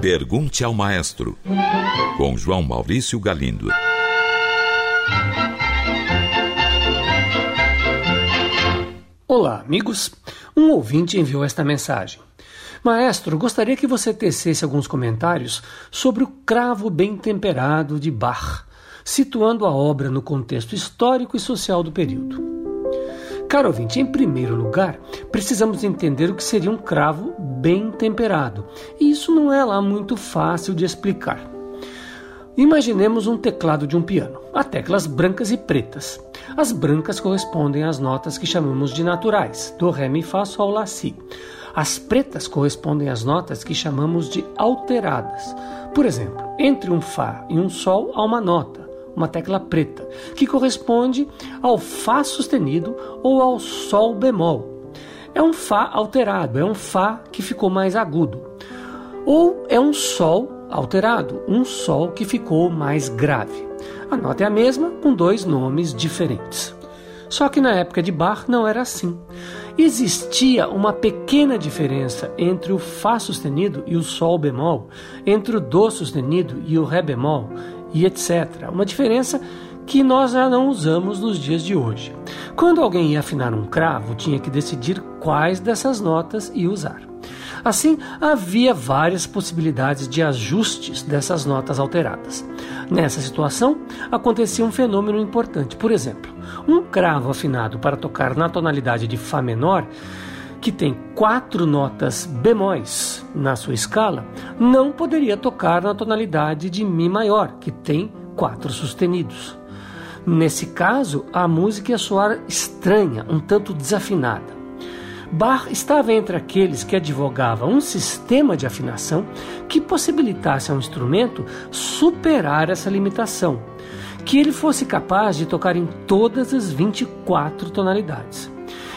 Pergunte ao Maestro, com João Maurício Galindo. Olá, amigos. Um ouvinte enviou esta mensagem. Maestro, gostaria que você tecesse alguns comentários sobre o cravo bem temperado de Bach, situando a obra no contexto histórico e social do período. Caro ouvinte, em primeiro lugar, precisamos entender o que seria um cravo bem temperado. E isso não é lá muito fácil de explicar. Imaginemos um teclado de um piano. Há teclas brancas e pretas. As brancas correspondem às notas que chamamos de naturais, do ré, mi, fá, sol, lá, si. As pretas correspondem às notas que chamamos de alteradas. Por exemplo, entre um fá e um sol há uma nota uma tecla preta, que corresponde ao Fá sustenido ou ao Sol bemol. É um Fá alterado, é um Fá que ficou mais agudo. Ou é um Sol alterado, um Sol que ficou mais grave. A nota é a mesma, com dois nomes diferentes. Só que na época de Bach não era assim. Existia uma pequena diferença entre o Fá sustenido e o Sol bemol, entre o Dó sustenido e o Ré bemol, e etc. Uma diferença que nós já não usamos nos dias de hoje. Quando alguém ia afinar um cravo, tinha que decidir quais dessas notas ia usar. Assim, havia várias possibilidades de ajustes dessas notas alteradas. Nessa situação, acontecia um fenômeno importante. Por exemplo, um cravo afinado para tocar na tonalidade de Fá menor que tem quatro notas bemóis na sua escala, não poderia tocar na tonalidade de Mi maior, que tem quatro sustenidos. Nesse caso, a música ia soar estranha, um tanto desafinada. Bach estava entre aqueles que advogavam um sistema de afinação que possibilitasse ao instrumento superar essa limitação, que ele fosse capaz de tocar em todas as 24 tonalidades.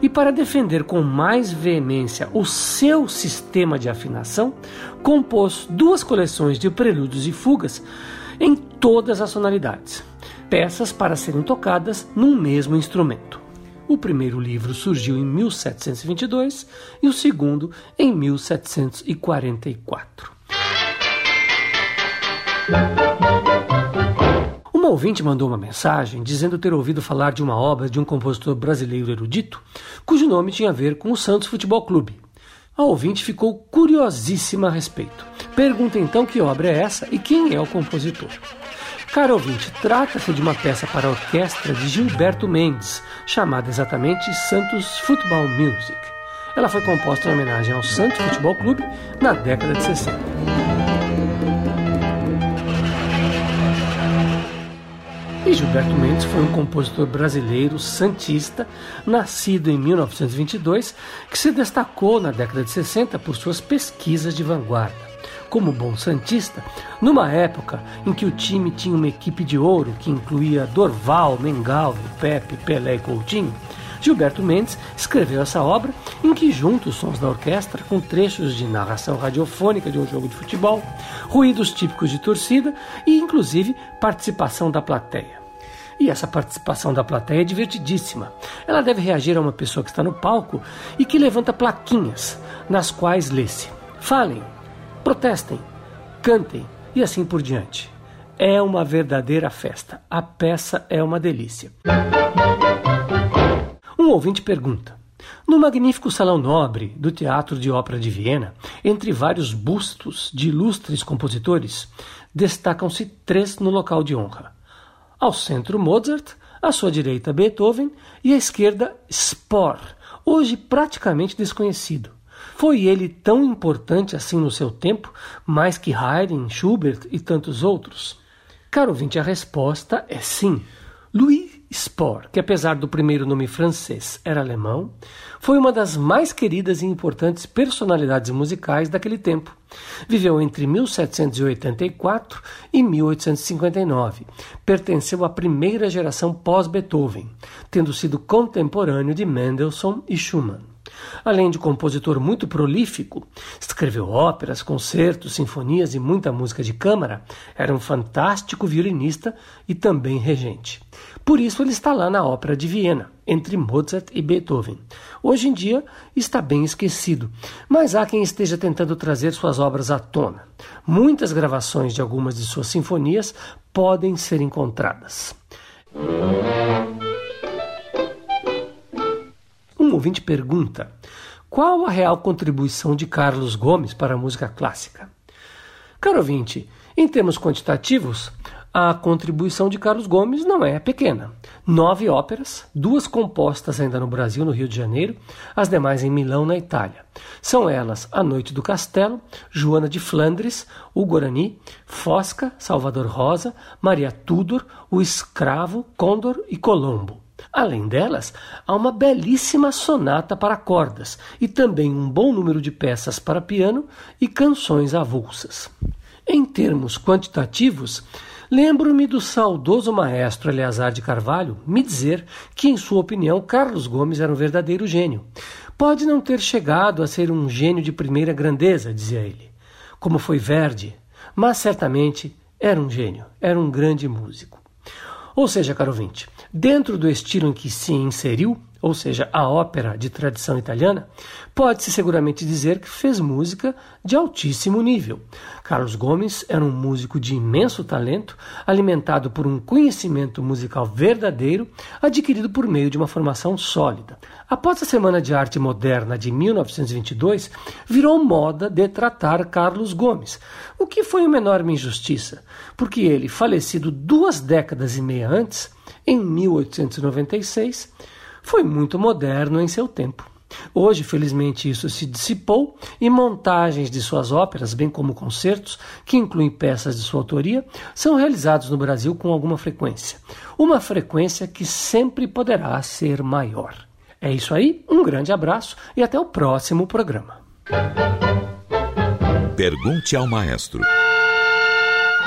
E para defender com mais veemência o seu sistema de afinação, compôs duas coleções de prelúdios e fugas em todas as tonalidades, peças para serem tocadas num mesmo instrumento. O primeiro livro surgiu em 1722 e o segundo em 1744. Uma ouvinte mandou uma mensagem dizendo ter ouvido falar de uma obra de um compositor brasileiro erudito, cujo nome tinha a ver com o Santos Futebol Clube. A ouvinte ficou curiosíssima a respeito. Pergunta então que obra é essa e quem é o compositor. Caro ouvinte, trata-se de uma peça para orquestra de Gilberto Mendes, chamada exatamente Santos Football Music. Ela foi composta em homenagem ao Santos Futebol Clube na década de 60. E Gilberto Mendes foi um compositor brasileiro santista, nascido em 1922, que se destacou na década de 60 por suas pesquisas de vanguarda. Como bom santista, numa época em que o time tinha uma equipe de ouro que incluía Dorval, Mengalvo, Pepe, Pelé e Coutinho, Gilberto Mendes escreveu essa obra em que junta os sons da orquestra com trechos de narração radiofônica de um jogo de futebol, ruídos típicos de torcida e inclusive participação da plateia. E essa participação da plateia é divertidíssima. Ela deve reagir a uma pessoa que está no palco e que levanta plaquinhas, nas quais lê-se: falem, protestem, cantem e assim por diante. É uma verdadeira festa. A peça é uma delícia. Um ouvinte pergunta: no magnífico salão nobre do Teatro de Ópera de Viena, entre vários bustos de ilustres compositores, destacam-se três no local de honra. Ao centro, Mozart, à sua direita, Beethoven e à esquerda, Spohr, hoje praticamente desconhecido. Foi ele tão importante assim no seu tempo, mais que Haydn, Schubert e tantos outros? Caro ouvinte, a resposta é sim. Louis Spohr, que apesar do primeiro nome francês era alemão, foi uma das mais queridas e importantes personalidades musicais daquele tempo. Viveu entre 1784 e 1859. Pertenceu à primeira geração pós-Beethoven, tendo sido contemporâneo de Mendelssohn e Schumann. Além de compositor muito prolífico, escreveu óperas, concertos, sinfonias e muita música de câmara, era um fantástico violinista e também regente. Por isso ele está lá na Ópera de Viena, entre Mozart e Beethoven. Hoje em dia está bem esquecido, mas há quem esteja tentando trazer suas obras à tona. Muitas gravações de algumas de suas sinfonias podem ser encontradas. Ouvinte pergunta: qual a real contribuição de Carlos Gomes para a música clássica? Caro ouvinte, em termos quantitativos, a contribuição de Carlos Gomes não é pequena. Nove óperas, duas compostas ainda no Brasil, no Rio de Janeiro, as demais em Milão, na Itália. São elas A Noite do Castelo, Joana de Flandres, O Guarani, Fosca, Salvador Rosa, Maria Tudor, O Escravo, Condor e Colombo. Além delas, há uma belíssima sonata para cordas e também um bom número de peças para piano e canções avulsas. Em termos quantitativos, lembro-me do saudoso maestro Eleazar de Carvalho me dizer que, em sua opinião, Carlos Gomes era um verdadeiro gênio. Pode não ter chegado a ser um gênio de primeira grandeza, dizia ele, como foi Verdi, mas certamente era um gênio, era um grande músico. Ou seja, caro ouvinte, dentro do estilo em que se inseriu, ou seja, a ópera de tradição italiana, pode-se seguramente dizer que fez música de altíssimo nível. Carlos Gomes era um músico de imenso talento, alimentado por um conhecimento musical verdadeiro, adquirido por meio de uma formação sólida. Após a Semana de Arte Moderna de 1922, virou moda detratar Carlos Gomes, o que foi uma enorme injustiça, porque ele, falecido duas décadas e meia antes, em 1896, foi muito moderno em seu tempo. Hoje, felizmente, isso se dissipou e montagens de suas óperas, bem como concertos, que incluem peças de sua autoria, são realizados no Brasil com alguma frequência. Uma frequência que sempre poderá ser maior. É isso aí, um grande abraço e até o próximo programa. Pergunte ao maestro.